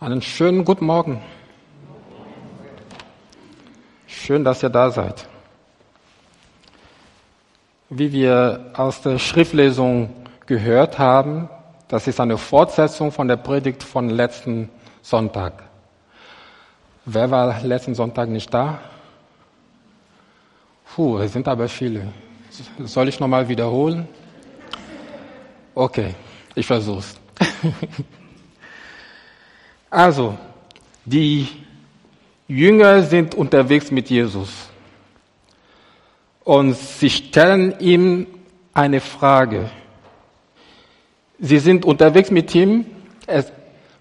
Einen schönen guten Morgen. Schön, dass ihr da seid. Wie wir aus der Schriftlesung gehört haben, das ist eine Fortsetzung von der Predigt von letzten Sonntag. Wer war letzten Sonntag nicht da? Puh, es sind aber viele. Soll ich nochmal wiederholen? Okay, ich versuch's. also, die Jünger sind unterwegs mit Jesus und sie stellen ihm eine Frage. Sie sind unterwegs mit ihm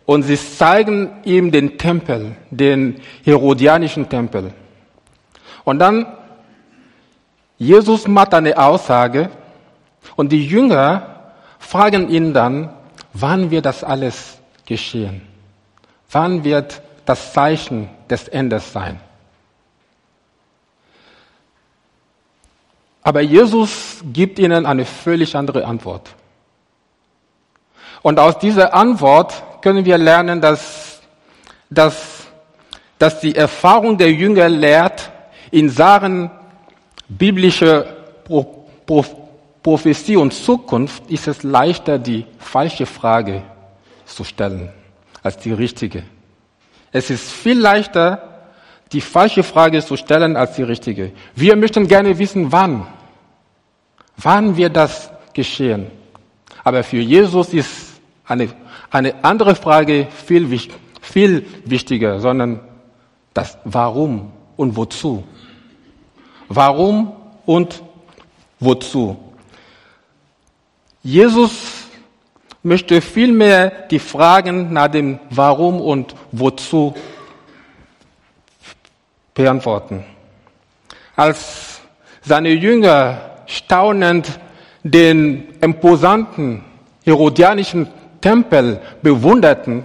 und sie zeigen ihm den Tempel, den Herodianischen Tempel. Und dann, Jesus macht eine Aussage und die Jünger fragen ihn dann, wann wird das alles geschehen? Wann wird das Zeichen des Endes sein? Aber Jesus gibt ihnen eine völlig andere Antwort. Und aus dieser Antwort können wir lernen, dass, dass, dass die Erfahrung der Jünger lehrt, in Sachen biblische Pro, Pro, Prophetie und Zukunft ist es leichter, die falsche Frage zu stellen als die richtige. Es ist viel leichter, die falsche Frage zu stellen als die richtige. Wir möchten gerne wissen, wann. Wann wird das geschehen? Aber für Jesus ist eine, eine andere Frage viel, viel wichtiger, sondern das Warum und Wozu. Warum und wozu? Jesus möchte vielmehr die Fragen nach dem Warum und Wozu beantworten. Als seine Jünger staunend den imposanten herodianischen Tempel bewunderten,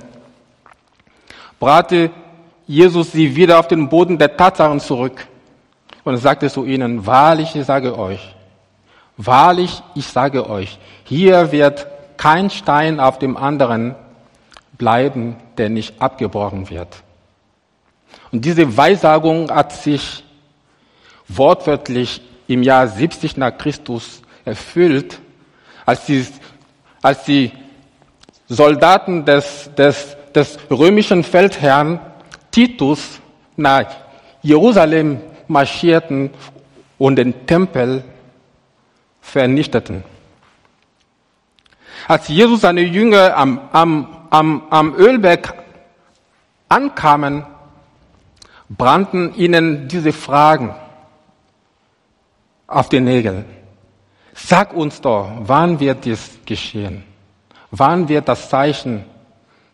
brachte Jesus sie wieder auf den Boden der Tatsachen zurück und sagte zu ihnen, wahrlich, ich sage euch, wahrlich, ich sage euch, hier wird kein Stein auf dem anderen bleiben, der nicht abgebrochen wird. Und diese Weissagung hat sich wortwörtlich im Jahr 70 nach Christus erfüllt, als die, als die Soldaten des, des, des römischen Feldherrn Titus nach Jerusalem marschierten und den Tempel vernichteten. Als Jesus seine Jünger am, am, am, am Ölberg ankamen, brannten ihnen diese Fragen auf den Nägeln. Sag uns doch, wann wird dies geschehen? Wann wird das Zeichen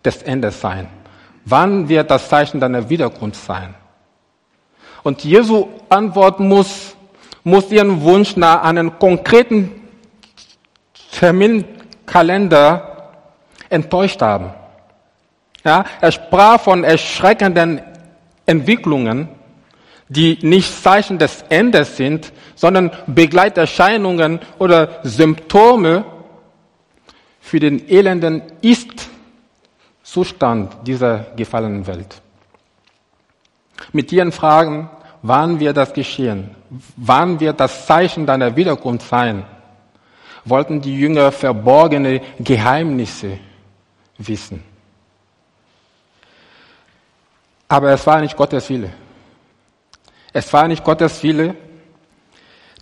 des Endes sein? Wann wird das Zeichen deiner Wiederkunft sein? Und Jesu Antwort muss, muss ihren Wunsch nach einem konkreten Terminkalender enttäuscht haben. Ja, er sprach von erschreckenden Entwicklungen, die nicht Zeichen des Endes sind, sondern Begleiterscheinungen oder Symptome für den elenden Ist-Zustand dieser gefallenen Welt. Mit ihren Fragen, wann wird das geschehen? Wann wird das Zeichen deiner Wiederkunft sein? Wollten die Jünger verborgene Geheimnisse wissen. Aber es war nicht Gottes Wille. Es war nicht Gottes Wille,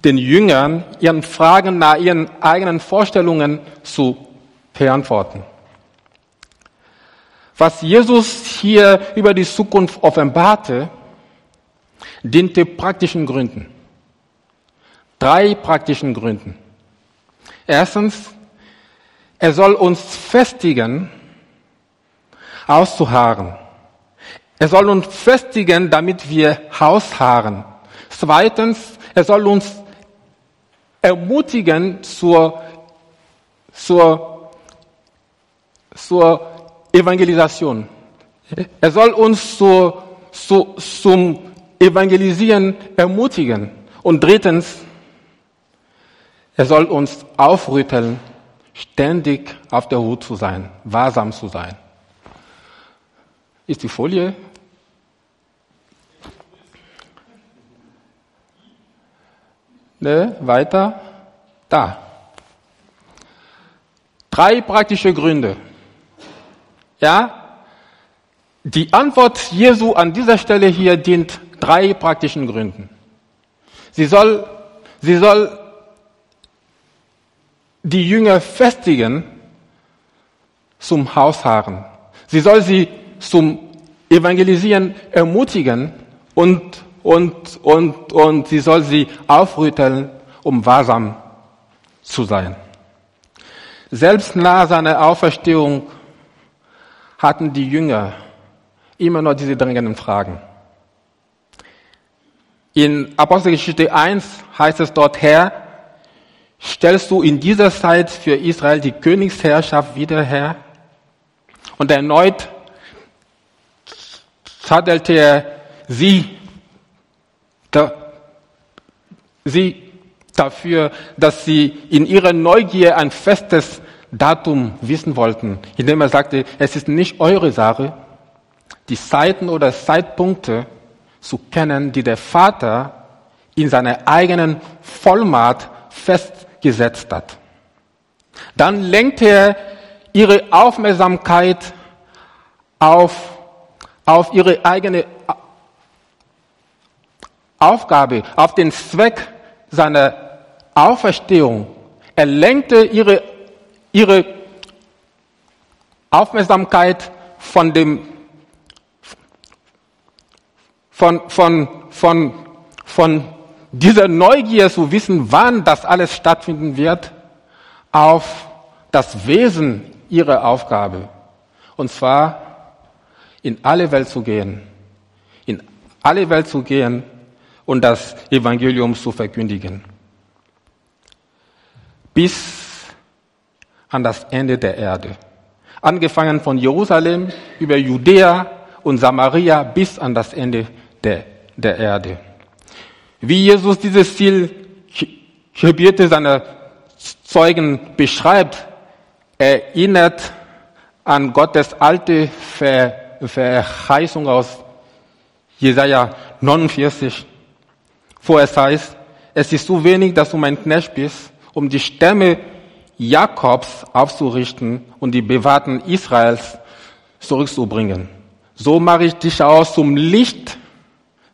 den Jüngern ihren Fragen nach ihren eigenen Vorstellungen zu beantworten. Was Jesus hier über die Zukunft offenbarte, diente praktischen Gründen. Drei praktischen Gründen. Erstens, er soll uns festigen, auszuharren. Er soll uns festigen, damit wir ausharren. Zweitens, er soll uns ermutigen zur, zur, zur Evangelisation. Er soll uns zu, zu, zum Evangelisieren ermutigen. Und drittens, er soll uns aufrütteln, ständig auf der Hut zu sein, wahrsam zu sein. Ist die Folie? Ne, weiter. Da. Drei praktische Gründe. Ja? Die Antwort Jesu an dieser Stelle hier dient drei praktischen Gründen. Sie soll, sie soll die Jünger festigen zum Hausharren. Sie soll sie zum Evangelisieren ermutigen und, und, und, und sie soll sie aufrütteln, um wahrsam zu sein. Selbst nach seiner Auferstehung hatten die Jünger immer noch diese dringenden Fragen. In Apostelgeschichte 1 heißt es dort, Herr, stellst du in dieser Zeit für Israel die Königsherrschaft wieder her? Und erneut tadelte er sie, da, sie dafür, dass sie in ihrer Neugier ein festes Datum wissen wollten, indem er sagte, es ist nicht eure Sache, die Zeiten oder Zeitpunkte zu kennen, die der Vater in seiner eigenen Vollmacht festgesetzt hat. Dann lenkt er ihre Aufmerksamkeit auf, auf ihre eigene Aufgabe, auf den Zweck seiner Auferstehung. Er lenkte ihre, ihre Aufmerksamkeit von dem von, von, von, von dieser Neugier zu wissen, wann das alles stattfinden wird, auf das Wesen ihrer Aufgabe. Und zwar in alle Welt zu gehen, in alle Welt zu gehen und das Evangelium zu verkündigen. Bis an das Ende der Erde. Angefangen von Jerusalem über Judäa und Samaria bis an das Ende der, der Erde. Wie Jesus dieses Ziel Gebete seiner Zeugen beschreibt, erinnert an Gottes alte Ver Verheißung aus Jesaja 49, wo es heißt, es ist so wenig, dass du mein Knecht bist, um die Stämme Jakobs aufzurichten und die Bewahrten Israels zurückzubringen. So mache ich dich aus zum Licht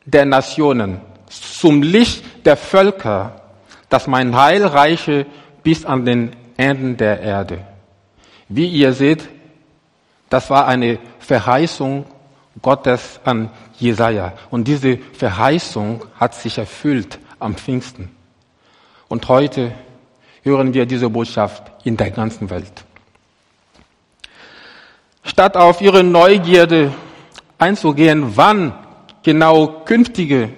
der Nationen, zum Licht der Völker, dass mein Heil reiche bis an den Enden der Erde. Wie ihr seht, das war eine Verheißung Gottes an Jesaja. Und diese Verheißung hat sich erfüllt am Pfingsten. Und heute hören wir diese Botschaft in der ganzen Welt. Statt auf ihre Neugierde einzugehen, wann genau künftige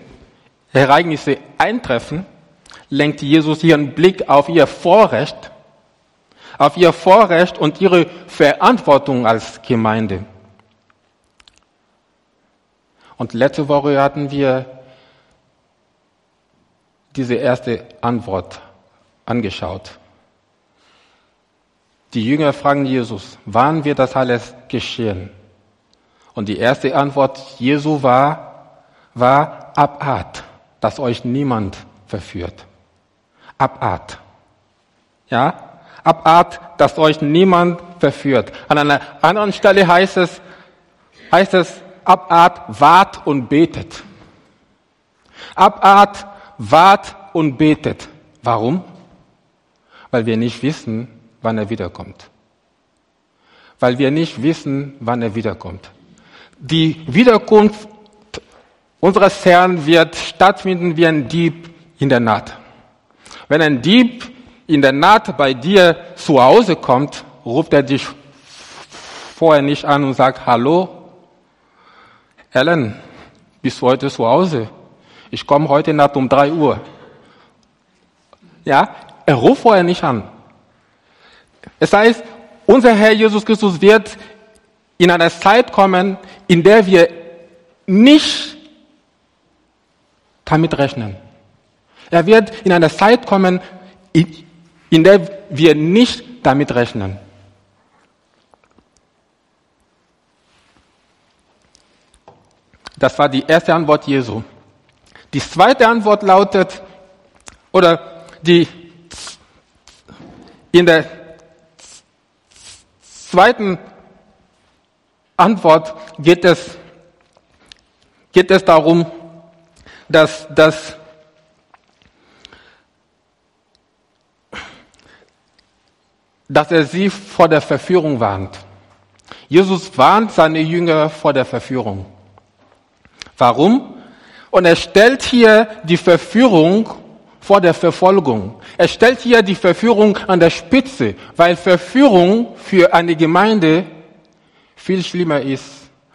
Ereignisse eintreffen, lenkt Jesus ihren Blick auf ihr Vorrecht, auf ihr Vorrecht und ihre Verantwortung als Gemeinde. Und letzte Woche hatten wir diese erste Antwort angeschaut. Die Jünger fragen Jesus, wann wird das alles geschehen? Und die erste Antwort Jesu war, war Abart, dass euch niemand verführt. Abart. Ja? Abart, dass euch niemand verführt. An einer anderen Stelle heißt es, heißt es, Abart, wart und betet. Abart, wart und betet. Warum? Weil wir nicht wissen, wann er wiederkommt. Weil wir nicht wissen, wann er wiederkommt. Die Wiederkunft unseres Herrn wird stattfinden wie ein Dieb in der Nacht. Wenn ein Dieb in der Nacht bei dir zu Hause kommt, ruft er dich vorher nicht an und sagt, hallo, Ellen, bist du heute zu Hause? Ich komme heute Nacht um drei Uhr. Ja, er ruft vorher nicht an. Es heißt, unser Herr Jesus Christus wird in einer Zeit kommen, in der wir nicht damit rechnen. Er wird in einer Zeit kommen, in der wir nicht damit rechnen. Das war die erste Antwort Jesu. Die zweite Antwort lautet, oder die in der zweiten Antwort geht es, geht es darum, dass, dass dass er sie vor der Verführung warnt. Jesus warnt seine Jünger vor der Verführung. Warum? Und er stellt hier die Verführung vor der Verfolgung. Er stellt hier die Verführung an der Spitze, weil Verführung für eine Gemeinde viel schlimmer ist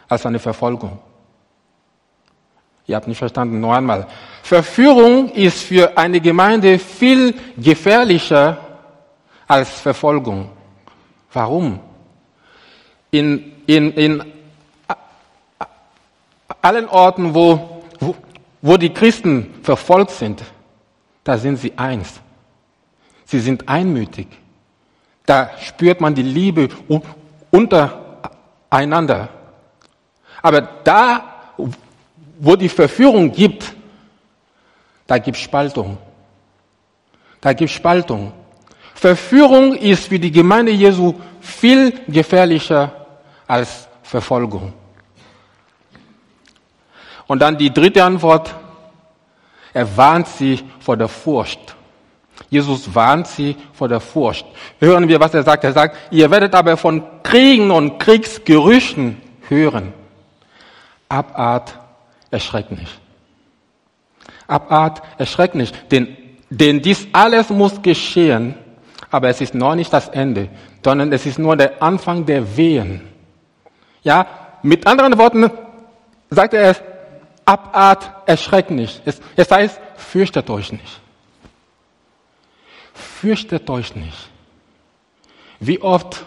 als eine Verfolgung. Ihr habt nicht verstanden, noch einmal. Verführung ist für eine Gemeinde viel gefährlicher als Verfolgung. Warum? In, in, in allen Orten, wo, wo, wo die Christen verfolgt sind, da sind sie eins. Sie sind einmütig. Da spürt man die Liebe untereinander. Aber da, wo die Verführung gibt, da gibt Spaltung. Da gibt Spaltung. Verführung ist für die Gemeinde Jesu viel gefährlicher als Verfolgung. Und dann die dritte Antwort. Er warnt sie vor der Furcht. Jesus warnt sie vor der Furcht. Hören wir, was er sagt. Er sagt, ihr werdet aber von Kriegen und Kriegsgerüchten hören. Abart erschreckt nicht. Abart erschreckt nicht. Denn, denn dies alles muss geschehen, aber es ist noch nicht das Ende, sondern es ist nur der Anfang der Wehen. Ja, mit anderen Worten sagt er es, Abart, erschreckt nicht. Es, es heißt, fürchtet euch nicht. Fürchtet euch nicht. Wie oft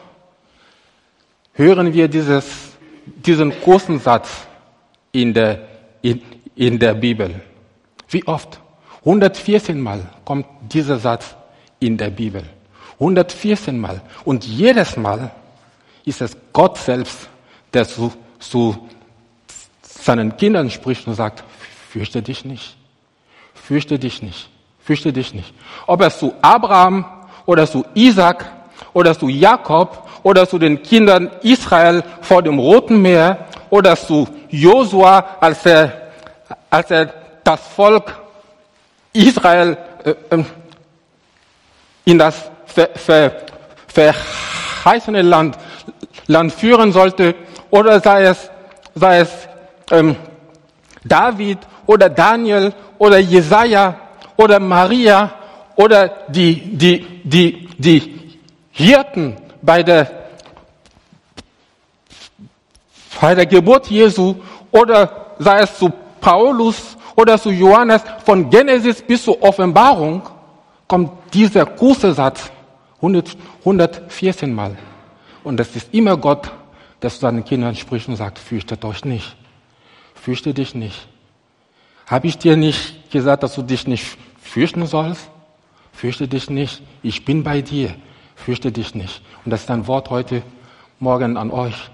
hören wir dieses, diesen großen Satz in der, in, in der Bibel? Wie oft? 114 Mal kommt dieser Satz in der Bibel. 114 Mal. Und jedes Mal ist es Gott selbst, der zu, zu seinen Kindern spricht und sagt, fürchte dich nicht. Fürchte dich nicht. Fürchte dich nicht. Ob es zu Abraham oder zu Isaac oder zu Jakob oder zu den Kindern Israel vor dem Roten Meer oder zu Josua, als er, als er das Volk Israel äh, ähm, in das ver, ver, verheißene Land, Land führen sollte, oder sei es, sei es ähm, David oder Daniel oder Jesaja oder Maria oder die, die, die, die Hirten bei der, bei der Geburt Jesu oder sei es zu Paulus oder zu Johannes, von Genesis bis zur Offenbarung, kommt dieser große Satz 100, 114 Mal. Und das ist immer Gott, der zu seinen Kindern spricht und sagt, fürchtet euch nicht. Fürchte dich nicht. Habe ich dir nicht gesagt, dass du dich nicht fürchten sollst? Fürchte dich nicht. Ich bin bei dir. Fürchte dich nicht. Und das ist ein Wort heute Morgen an euch.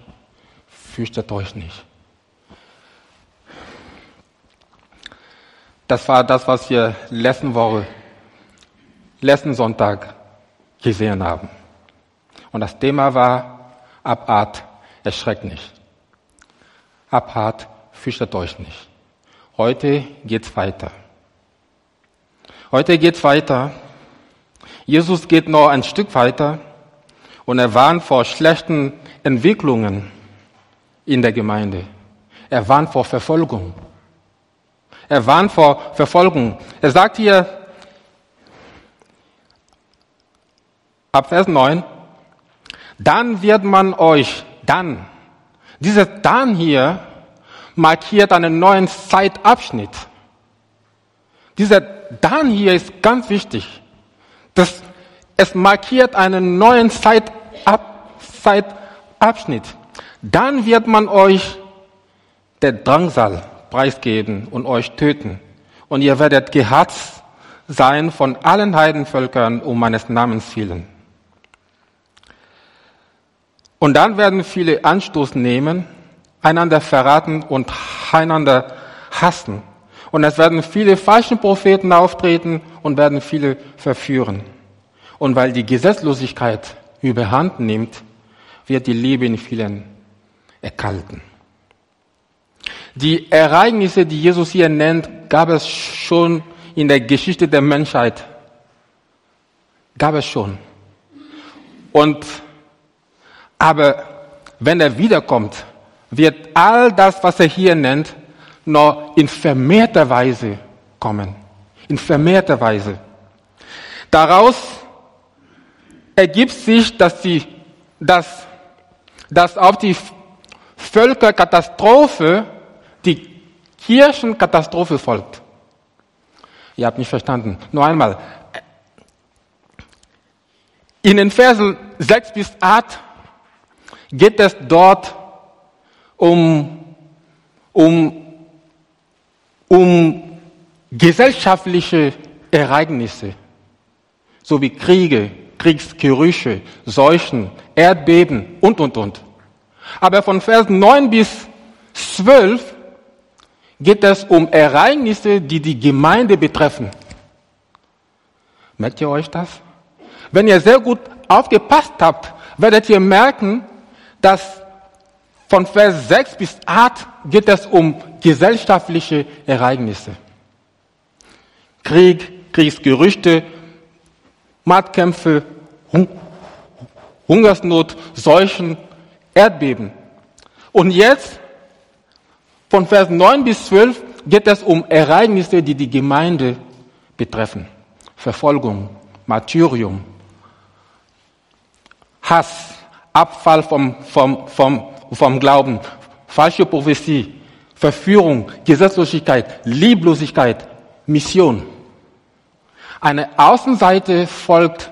Fürchtet euch nicht. Das war das, was wir letzten Woche, letzten Sonntag gesehen haben. Und das Thema war Abart, erschreckt nicht. Abart, fürchtet euch nicht. Heute geht's weiter. Heute geht's weiter. Jesus geht noch ein Stück weiter und er warnt vor schlechten Entwicklungen in der Gemeinde. Er warnt vor Verfolgung. Er warnt vor Verfolgung. Er sagt hier, ab Vers 9, dann wird man euch, dann, dieses dann hier markiert einen neuen Zeitabschnitt. Dieser dann hier ist ganz wichtig. Das, es markiert einen neuen Zeitab, Zeitabschnitt. Dann wird man euch der Drangsal preisgeben und euch töten. Und ihr werdet gehasst sein von allen Heidenvölkern um meines Namens willen. Und dann werden viele Anstoß nehmen einander verraten und einander hassen. Und es werden viele falsche Propheten auftreten und werden viele verführen. Und weil die Gesetzlosigkeit überhand nimmt, wird die Liebe in vielen erkalten. Die Ereignisse, die Jesus hier nennt, gab es schon in der Geschichte der Menschheit. Gab es schon. Und, aber wenn er wiederkommt, wird all das, was er hier nennt, noch in vermehrter Weise kommen. In vermehrter Weise. Daraus ergibt sich, dass die, dass, dass auf die Völkerkatastrophe die Kirchenkatastrophe folgt. Ihr habt nicht verstanden. Nur einmal. In den Versen 6 bis 8 geht es dort um, um, um gesellschaftliche Ereignisse, so wie Kriege, Kriegsgerüche, Seuchen, Erdbeben und, und, und. Aber von Vers 9 bis 12 geht es um Ereignisse, die die Gemeinde betreffen. Merkt ihr euch das? Wenn ihr sehr gut aufgepasst habt, werdet ihr merken, dass von Vers 6 bis 8 geht es um gesellschaftliche Ereignisse. Krieg, Kriegsgerüchte, Machtkämpfe, Hungersnot, Seuchen, Erdbeben. Und jetzt, von Vers 9 bis 12, geht es um Ereignisse, die die Gemeinde betreffen. Verfolgung, Martyrium, Hass, Abfall vom, vom, vom, vom Glauben, falsche Prophetie, Verführung, Gesetzlosigkeit, Lieblosigkeit, Mission. Eine Außenseite folgt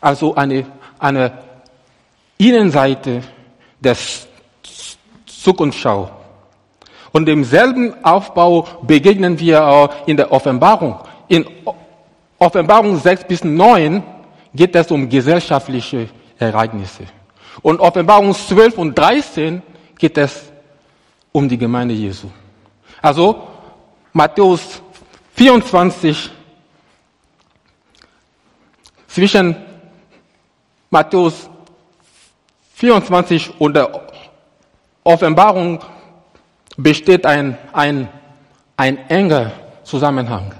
also eine, eine Innenseite der Zukunftsschau. Und demselben Aufbau begegnen wir auch in der Offenbarung. In Offenbarung 6 bis 9 geht es um gesellschaftliche Ereignisse. Und Offenbarung 12 und 13 geht es um die Gemeinde Jesu. Also Matthäus 24 zwischen Matthäus 24 und der Offenbarung besteht ein, ein, ein enger Zusammenhang.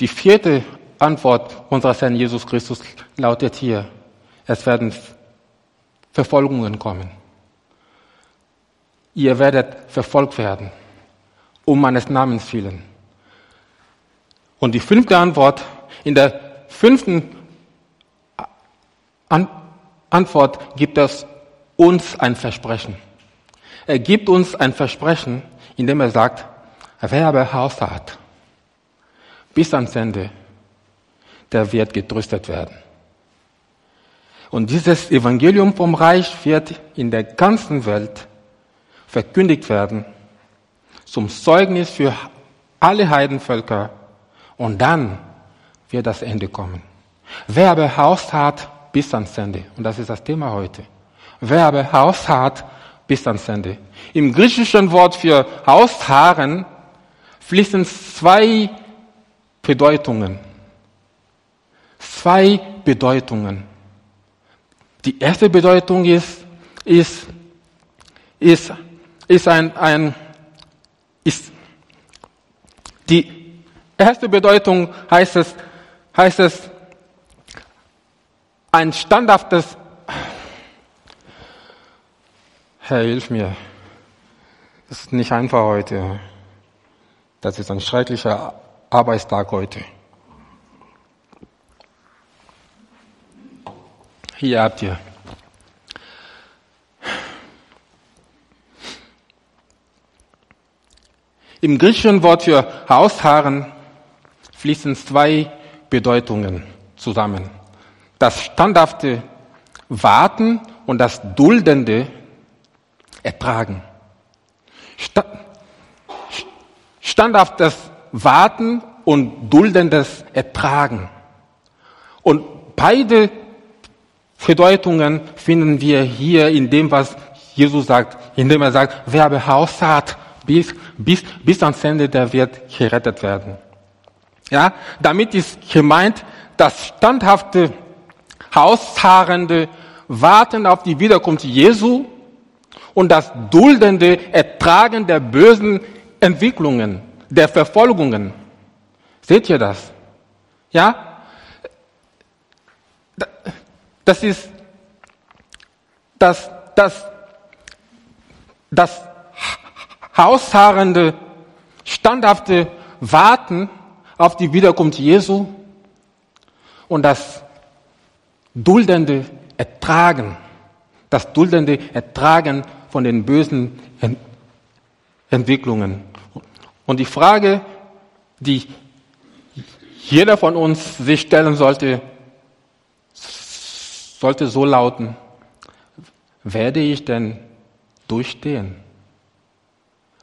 Die vierte Antwort unseres Herrn Jesus Christus lautet hier, es werden Verfolgungen kommen. Ihr werdet verfolgt werden, um meines Namens willen. Und die fünfte Antwort, in der fünften An Antwort gibt es uns ein Versprechen. Er gibt uns ein Versprechen, indem er sagt, wer aber Haus hat, bis ans Ende, der wird getröstet werden. Und dieses Evangelium vom Reich wird in der ganzen Welt verkündigt werden, zum Zeugnis für alle Heidenvölker. Und dann wird das Ende kommen. Wer aber Haus hat, bis ans Ende. Und das ist das Thema heute. Wer aber Haus hat, bis ans Ende. Im griechischen Wort für Haushaaren fließen zwei Bedeutungen. Zwei Bedeutungen. Die erste Bedeutung ist, ist, ist, ist ein, ein, ist, die erste Bedeutung heißt es, heißt es, ein standhaftes, Herr, hilf mir. Das ist nicht einfach heute. Das ist ein schrecklicher Arbeitstag heute. Hier habt ihr. Im griechischen Wort für Haushaaren fließen zwei Bedeutungen zusammen. Das standhafte Warten und das duldende Ertragen. Standhaftes Warten und duldendes Ertragen. Und beide Verdeutungen finden wir hier in dem, was Jesus sagt, indem er sagt, wer Behaus hat, bis, bis, bis ans Ende der wird gerettet werden. Ja, damit ist gemeint, das standhafte, hausharrende Warten auf die Wiederkunft Jesu und das duldende Ertragen der bösen Entwicklungen, der Verfolgungen. Seht ihr das? Ja? Das ist das, das, das hausharrende, standhafte Warten auf die Wiederkunft Jesu und das duldende Ertragen, das duldende Ertragen von den bösen Entwicklungen. Und die Frage, die jeder von uns sich stellen sollte, sollte so lauten, werde ich denn durchstehen?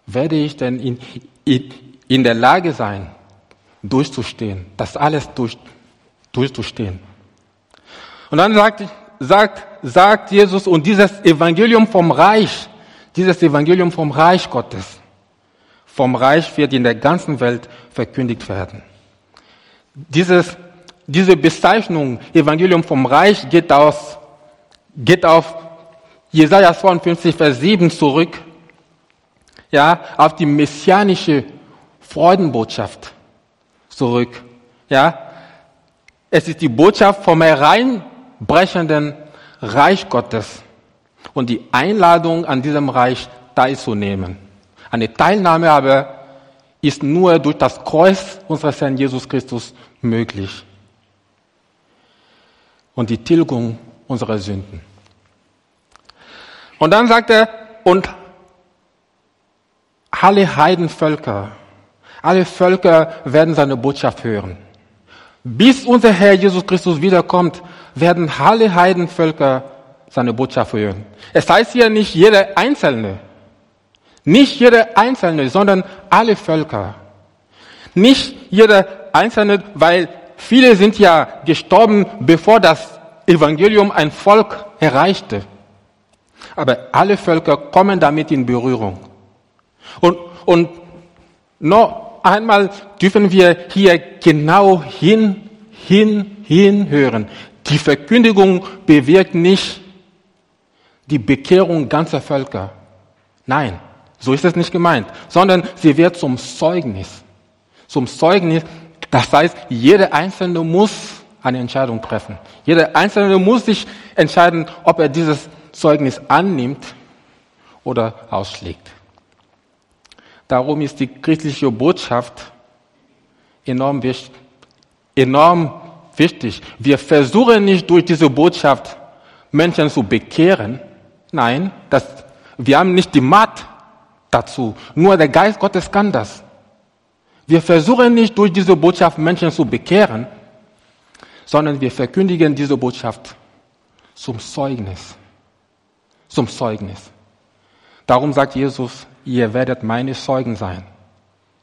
Werde ich denn in, in, in der Lage sein, durchzustehen, das alles durch, durchzustehen? Und dann sagt, sagt, sagt Jesus, und dieses Evangelium vom Reich, dieses Evangelium vom Reich Gottes, vom Reich wird in der ganzen Welt verkündigt werden. Dieses, diese Bezeichnung Evangelium vom Reich geht, aus, geht auf Jesaja 52, Vers 7 zurück, ja, auf die messianische Freudenbotschaft zurück, ja. Es ist die Botschaft vom hereinbrechenden Reich Gottes und die Einladung an diesem Reich teilzunehmen. Eine Teilnahme aber ist nur durch das Kreuz unseres Herrn Jesus Christus möglich. Und die Tilgung unserer Sünden. Und dann sagt er, und alle Heidenvölker, alle Völker werden seine Botschaft hören. Bis unser Herr Jesus Christus wiederkommt, werden alle Heidenvölker seine Botschaft hören. Es heißt hier nicht jeder Einzelne, nicht jeder Einzelne, sondern alle Völker. Nicht jeder Einzelne, weil viele sind ja gestorben, bevor das Evangelium ein Volk erreichte. Aber alle Völker kommen damit in Berührung. Und, und noch einmal dürfen wir hier genau hin, hin, hinhören. Die Verkündigung bewirkt nicht die Bekehrung ganzer Völker. Nein. So ist es nicht gemeint, sondern sie wird zum Zeugnis. Zum Zeugnis, das heißt, jeder Einzelne muss eine Entscheidung treffen. Jeder Einzelne muss sich entscheiden, ob er dieses Zeugnis annimmt oder ausschlägt. Darum ist die christliche Botschaft enorm wichtig. Enorm wichtig. Wir versuchen nicht durch diese Botschaft Menschen zu bekehren. Nein, das, wir haben nicht die Macht dazu. Nur der Geist Gottes kann das. Wir versuchen nicht durch diese Botschaft Menschen zu bekehren, sondern wir verkündigen diese Botschaft zum Zeugnis. Zum Zeugnis. Darum sagt Jesus, ihr werdet meine Zeugen sein.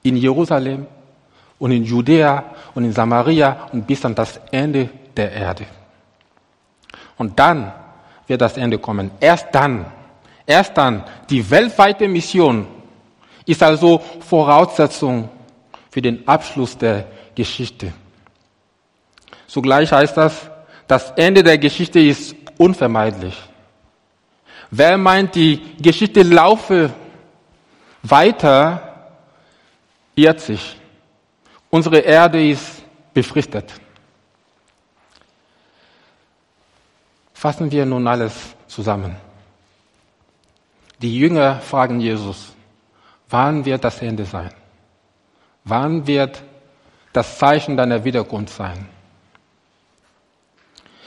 In Jerusalem und in Judäa und in Samaria und bis an das Ende der Erde. Und dann wird das Ende kommen. Erst dann Erst dann, die weltweite Mission ist also Voraussetzung für den Abschluss der Geschichte. Zugleich heißt das, das Ende der Geschichte ist unvermeidlich. Wer meint, die Geschichte laufe weiter, irrt sich. Unsere Erde ist befristet. Fassen wir nun alles zusammen. Die Jünger fragen Jesus, wann wird das Ende sein? Wann wird das Zeichen deiner Wiederkunft sein?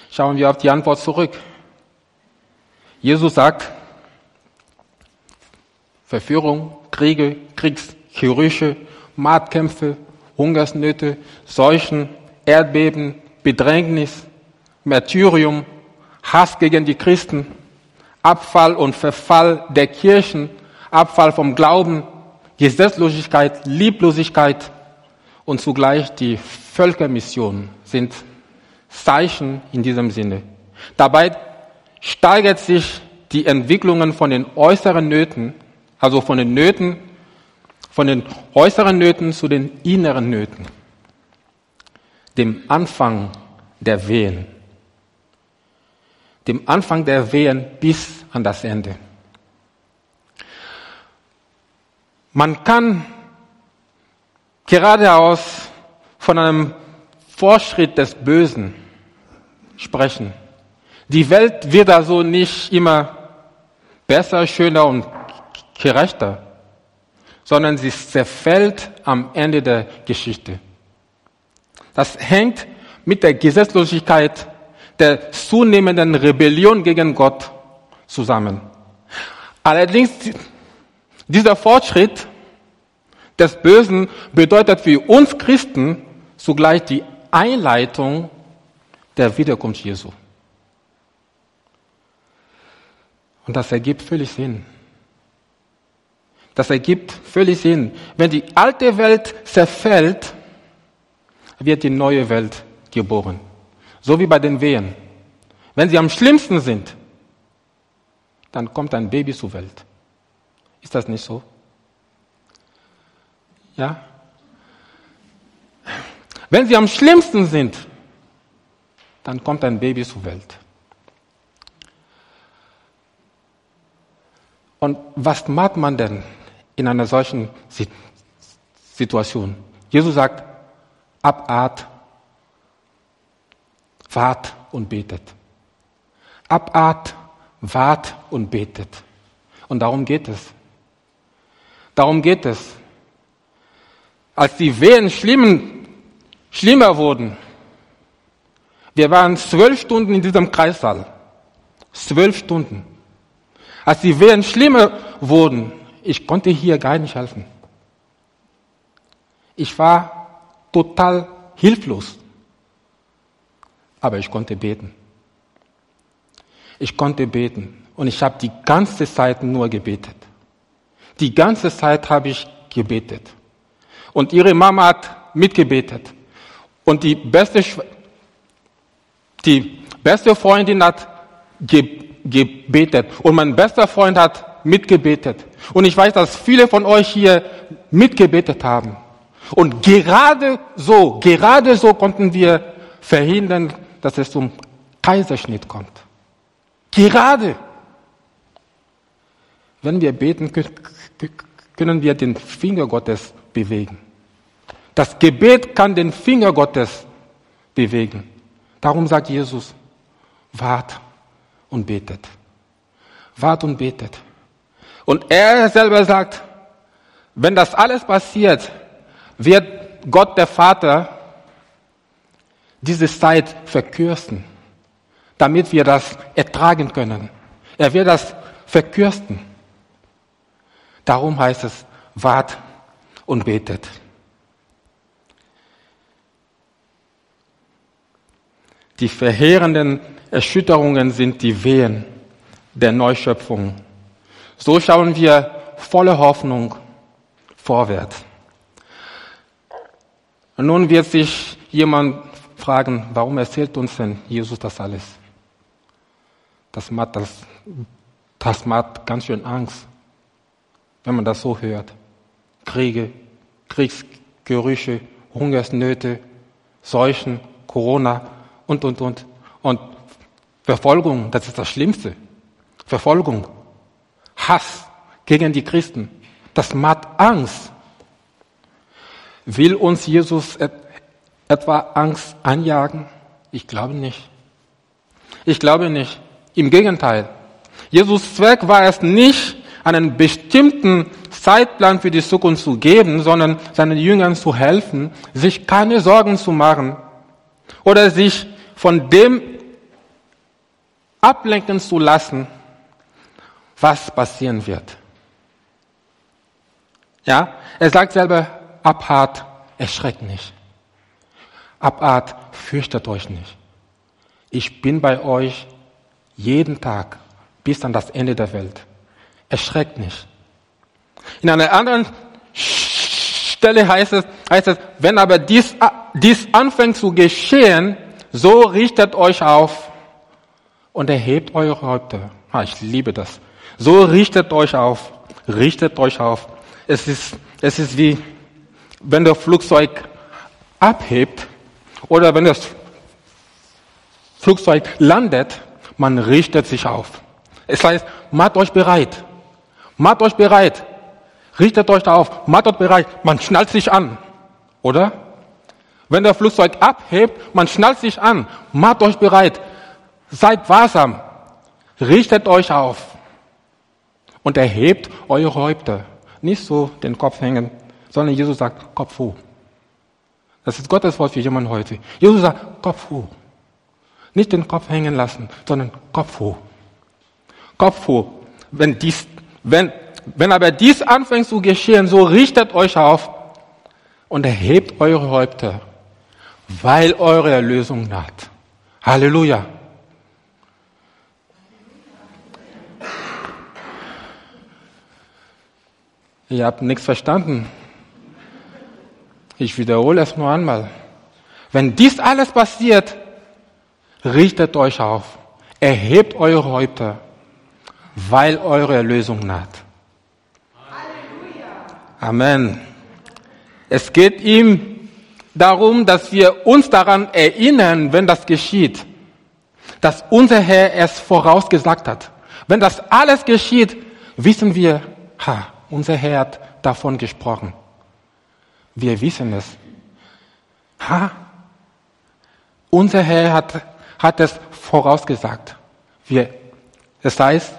Schauen wir auf die Antwort zurück. Jesus sagt, Verführung, Kriege, Kriegsgerüche, Machtkämpfe, Hungersnöte, Seuchen, Erdbeben, Bedrängnis, Märtyrium, Hass gegen die Christen, Abfall und Verfall der Kirchen, Abfall vom Glauben, Gesetzlosigkeit, Lieblosigkeit und zugleich die Völkermission sind Zeichen in diesem Sinne. Dabei steigert sich die Entwicklungen von den äußeren Nöten, also von den Nöten, von den äußeren Nöten zu den inneren Nöten, dem Anfang der Wehen, dem Anfang der Wehen bis an das Ende. Man kann geradeaus von einem Fortschritt des Bösen sprechen. Die Welt wird also nicht immer besser, schöner und gerechter, sondern sie zerfällt am Ende der Geschichte. Das hängt mit der Gesetzlosigkeit, der zunehmenden Rebellion gegen Gott zusammen. Allerdings, dieser Fortschritt des Bösen bedeutet für uns Christen zugleich die Einleitung der Wiederkunft Jesu. Und das ergibt völlig Sinn. Das ergibt völlig Sinn. Wenn die alte Welt zerfällt, wird die neue Welt geboren. So wie bei den Wehen. Wenn sie am schlimmsten sind, dann kommt ein Baby zur Welt. Ist das nicht so? Ja? Wenn sie am schlimmsten sind, dann kommt ein Baby zur Welt. Und was macht man denn in einer solchen Situation? Jesus sagt, abart, wart und betet. Abart, wart und betet. Und darum geht es. Darum geht es. Als die Wehen schlimmen, schlimmer wurden, wir waren zwölf Stunden in diesem Kreissaal. Zwölf Stunden. Als die Wehen schlimmer wurden, ich konnte hier gar nicht helfen. Ich war total hilflos. Aber ich konnte beten. Ich konnte beten. Und ich habe die ganze Zeit nur gebetet. Die ganze Zeit habe ich gebetet. Und ihre Mama hat mitgebetet. Und die beste, die beste Freundin hat gebetet. Und mein bester Freund hat mitgebetet. Und ich weiß, dass viele von euch hier mitgebetet haben. Und gerade so, gerade so konnten wir verhindern, dass es zum Kaiserschnitt kommt. Gerade. Wenn wir beten, können wir den Finger Gottes bewegen. Das Gebet kann den Finger Gottes bewegen. Darum sagt Jesus, wart und betet. Wart und betet. Und er selber sagt, wenn das alles passiert, wird Gott der Vater diese Zeit verkürzen, damit wir das ertragen können. Er wird das verkürzen. Darum heißt es, wart und betet. Die verheerenden Erschütterungen sind die Wehen der Neuschöpfung. So schauen wir voller Hoffnung vorwärts. Und nun wird sich jemand fragen, warum erzählt uns denn Jesus das alles? Das macht, das, das macht ganz schön Angst, wenn man das so hört. Kriege, Kriegsgerüche, Hungersnöte, Seuchen, Corona und, und, und. Und Verfolgung, das ist das Schlimmste. Verfolgung, Hass gegen die Christen, das macht Angst. Will uns Jesus etwa Angst anjagen? Ich glaube nicht. Ich glaube nicht. Im Gegenteil. Jesus Zweck war es nicht, einen bestimmten Zeitplan für die Zukunft zu geben, sondern seinen Jüngern zu helfen, sich keine Sorgen zu machen oder sich von dem ablenken zu lassen, was passieren wird. Ja, er sagt selber, abhart, erschreckt nicht. Abart, fürchtet euch nicht. Ich bin bei euch jeden Tag bis an das Ende der Welt. Erschreckt nicht. In einer anderen Stelle heißt es, heißt es wenn aber dies, dies anfängt zu geschehen, so richtet euch auf, und erhebt eure Häupter. Ah, ich liebe das. So richtet euch auf, richtet euch auf. Es ist, es ist wie, wenn der Flugzeug abhebt oder wenn das Flugzeug landet, man richtet sich auf. Es heißt, macht euch bereit. Macht euch bereit. Richtet euch auf. Macht euch bereit. Man schnallt sich an. Oder? Wenn der Flugzeug abhebt, man schnallt sich an. Macht euch bereit. Seid wahrsam. Richtet euch auf. Und erhebt eure Häupter. Nicht so den Kopf hängen, sondern Jesus sagt, Kopf hoch. Das ist Gottes Wort für jemanden heute. Jesus sagt, Kopf hoch. Nicht den Kopf hängen lassen, sondern Kopf hoch. Kopf hoch. Wenn dies, wenn, wenn aber dies anfängt zu geschehen, so richtet euch auf und erhebt eure Häupter, weil eure Erlösung naht. Halleluja. Ihr habt nichts verstanden. Ich wiederhole es nur einmal. Wenn dies alles passiert, richtet euch auf, erhebt eure Häupter, weil eure Erlösung naht. Amen. Es geht ihm darum, dass wir uns daran erinnern, wenn das geschieht, dass unser Herr es vorausgesagt hat. Wenn das alles geschieht, wissen wir, ha, unser Herr hat davon gesprochen. Wir wissen es. Ha, unser Herr hat hat es vorausgesagt. Wir, das heißt,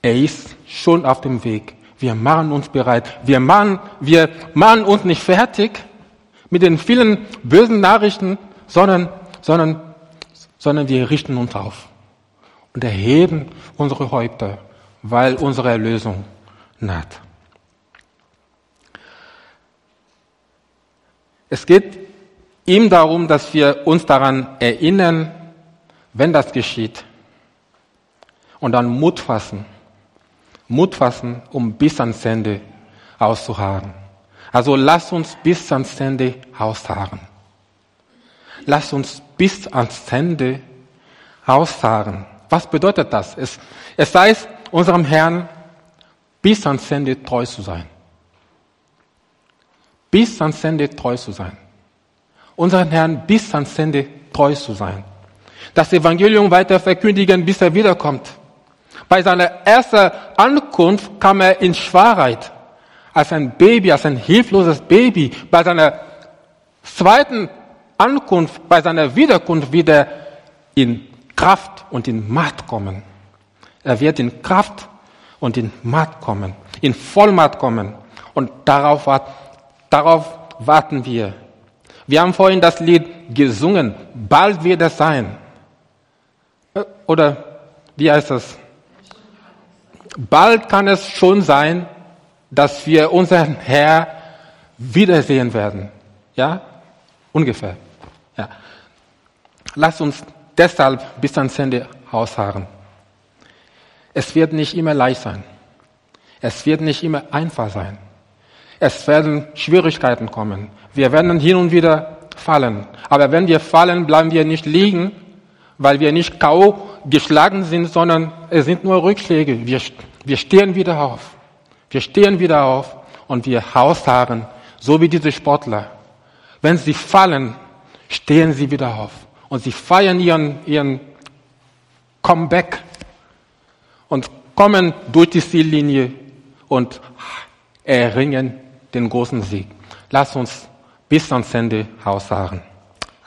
er ist schon auf dem Weg. Wir machen uns bereit. Wir machen, wir machen uns nicht fertig mit den vielen bösen Nachrichten, sondern, sondern, sondern wir richten uns auf und erheben unsere Häupter, weil unsere Erlösung naht. Es geht ihm darum, dass wir uns daran erinnern, wenn das geschieht. Und dann Mut fassen. Mut fassen, um bis ans Ende auszuharren. Also lasst uns bis ans Ende ausharren. Lasst uns bis ans Ende ausharren. Was bedeutet das? Es, es heißt, unserem Herrn bis ans Ende treu zu sein. Bis ans Ende treu zu sein. Unseren Herrn bis ans Ende treu zu sein das Evangelium weiter verkündigen, bis er wiederkommt. Bei seiner ersten Ankunft kam er in Schwahrheit, als ein Baby, als ein hilfloses Baby. Bei seiner zweiten Ankunft, bei seiner Wiederkunft wieder in Kraft und in Macht kommen. Er wird in Kraft und in Macht kommen, in Vollmacht kommen. Und darauf, darauf warten wir. Wir haben vorhin das Lied gesungen. Bald wird es sein. Oder wie heißt das? Bald kann es schon sein, dass wir unseren Herr wiedersehen werden. Ja? Ungefähr. Ja. Lass uns deshalb bis ans Ende ausharren. Es wird nicht immer leicht sein. Es wird nicht immer einfach sein. Es werden Schwierigkeiten kommen. Wir werden hin und wieder fallen. Aber wenn wir fallen, bleiben wir nicht liegen, weil wir nicht K.O. geschlagen sind, sondern es sind nur Rückschläge. Wir, wir stehen wieder auf. Wir stehen wieder auf und wir ausharren, so wie diese Sportler. Wenn sie fallen, stehen sie wieder auf und sie feiern ihren, ihren Comeback und kommen durch die Ziellinie und erringen den großen Sieg. Lass uns bis ans Ende ausharren.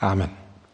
Amen.